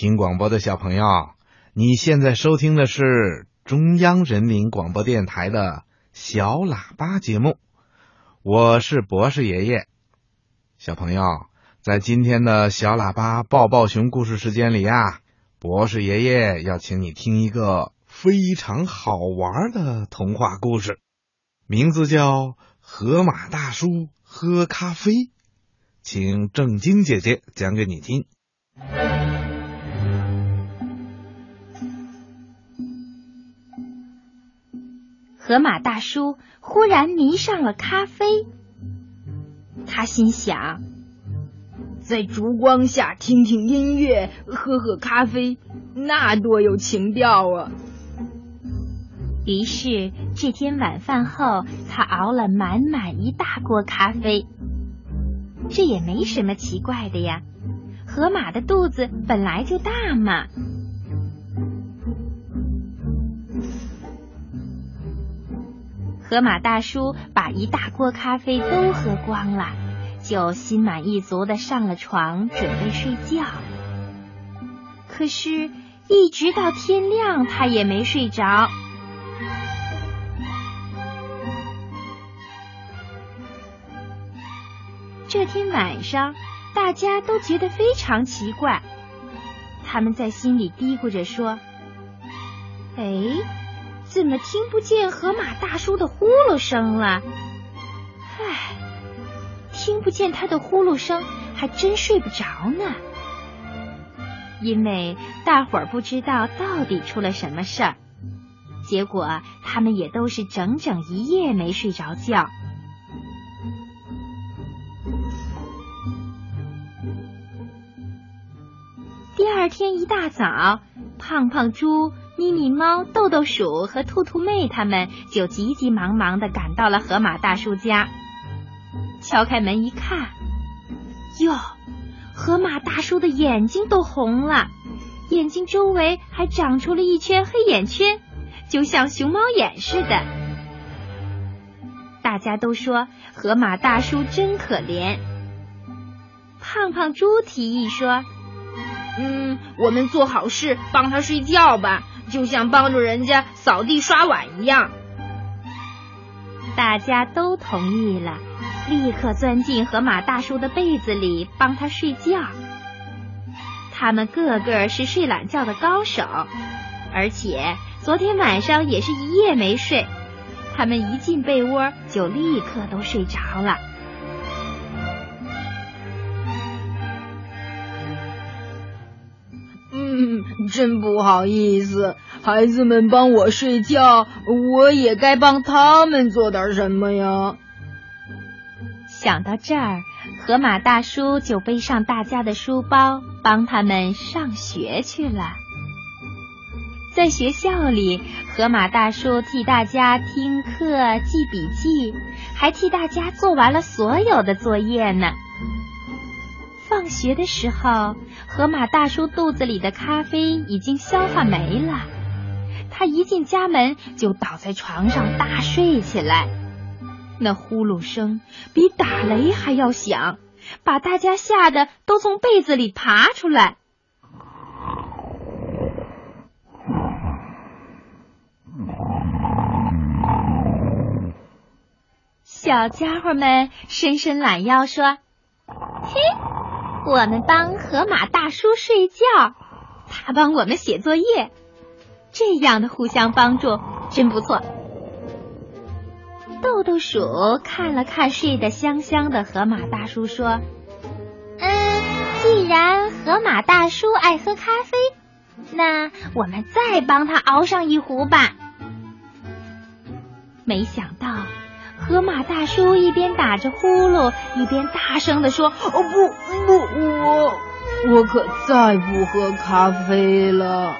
听广播的小朋友，你现在收听的是中央人民广播电台的小喇叭节目，我是博士爷爷。小朋友，在今天的小喇叭抱抱熊故事时间里呀，博士爷爷要请你听一个非常好玩的童话故事，名字叫《河马大叔喝咖啡》，请正晶姐姐讲给你听。河马大叔忽然迷上了咖啡，他心想，在烛光下听听音乐，喝喝咖啡，那多有情调啊！于是这天晚饭后，他熬了满满一大锅咖啡。这也没什么奇怪的呀，河马的肚子本来就大嘛。河马大叔把一大锅咖啡都喝光了，就心满意足的上了床，准备睡觉。可是，一直到天亮，他也没睡着。这天晚上，大家都觉得非常奇怪，他们在心里嘀咕着说：“哎。”怎么听不见河马大叔的呼噜声了？唉，听不见他的呼噜声，还真睡不着呢。因为大伙儿不知道到底出了什么事儿，结果他们也都是整整一夜没睡着觉。第二天一大早，胖胖猪。咪咪猫、豆豆鼠和兔兔妹他们就急急忙忙的赶到了河马大叔家。敲开门一看，哟，河马大叔的眼睛都红了，眼睛周围还长出了一圈黑眼圈，就像熊猫眼似的。大家都说河马大叔真可怜。胖胖猪提议说：“嗯，我们做好事帮他睡觉吧。”就像帮助人家扫地刷碗一样，大家都同意了，立刻钻进河马大叔的被子里帮他睡觉。他们个个是睡懒觉的高手，而且昨天晚上也是一夜没睡。他们一进被窝就立刻都睡着了。嗯真不好意思，孩子们帮我睡觉，我也该帮他们做点什么呀。想到这儿，河马大叔就背上大家的书包，帮他们上学去了。在学校里，河马大叔替大家听课、记笔记，还替大家做完了所有的作业呢。学的时候。河马大叔肚子里的咖啡已经消化没了，他一进家门就倒在床上大睡起来。那呼噜声比打雷还要响，把大家吓得都从被子里爬出来。小家伙们伸伸懒腰说：“嘿。”我们帮河马大叔睡觉，他帮我们写作业，这样的互相帮助真不错。豆豆鼠看了看睡得香香的河马大叔，说：“嗯，既然河马大叔爱喝咖啡，那我们再帮他熬上一壶吧。”没想到。河马大叔一边打着呼噜，一边大声地说：“哦不不，我我可再不喝咖啡了。”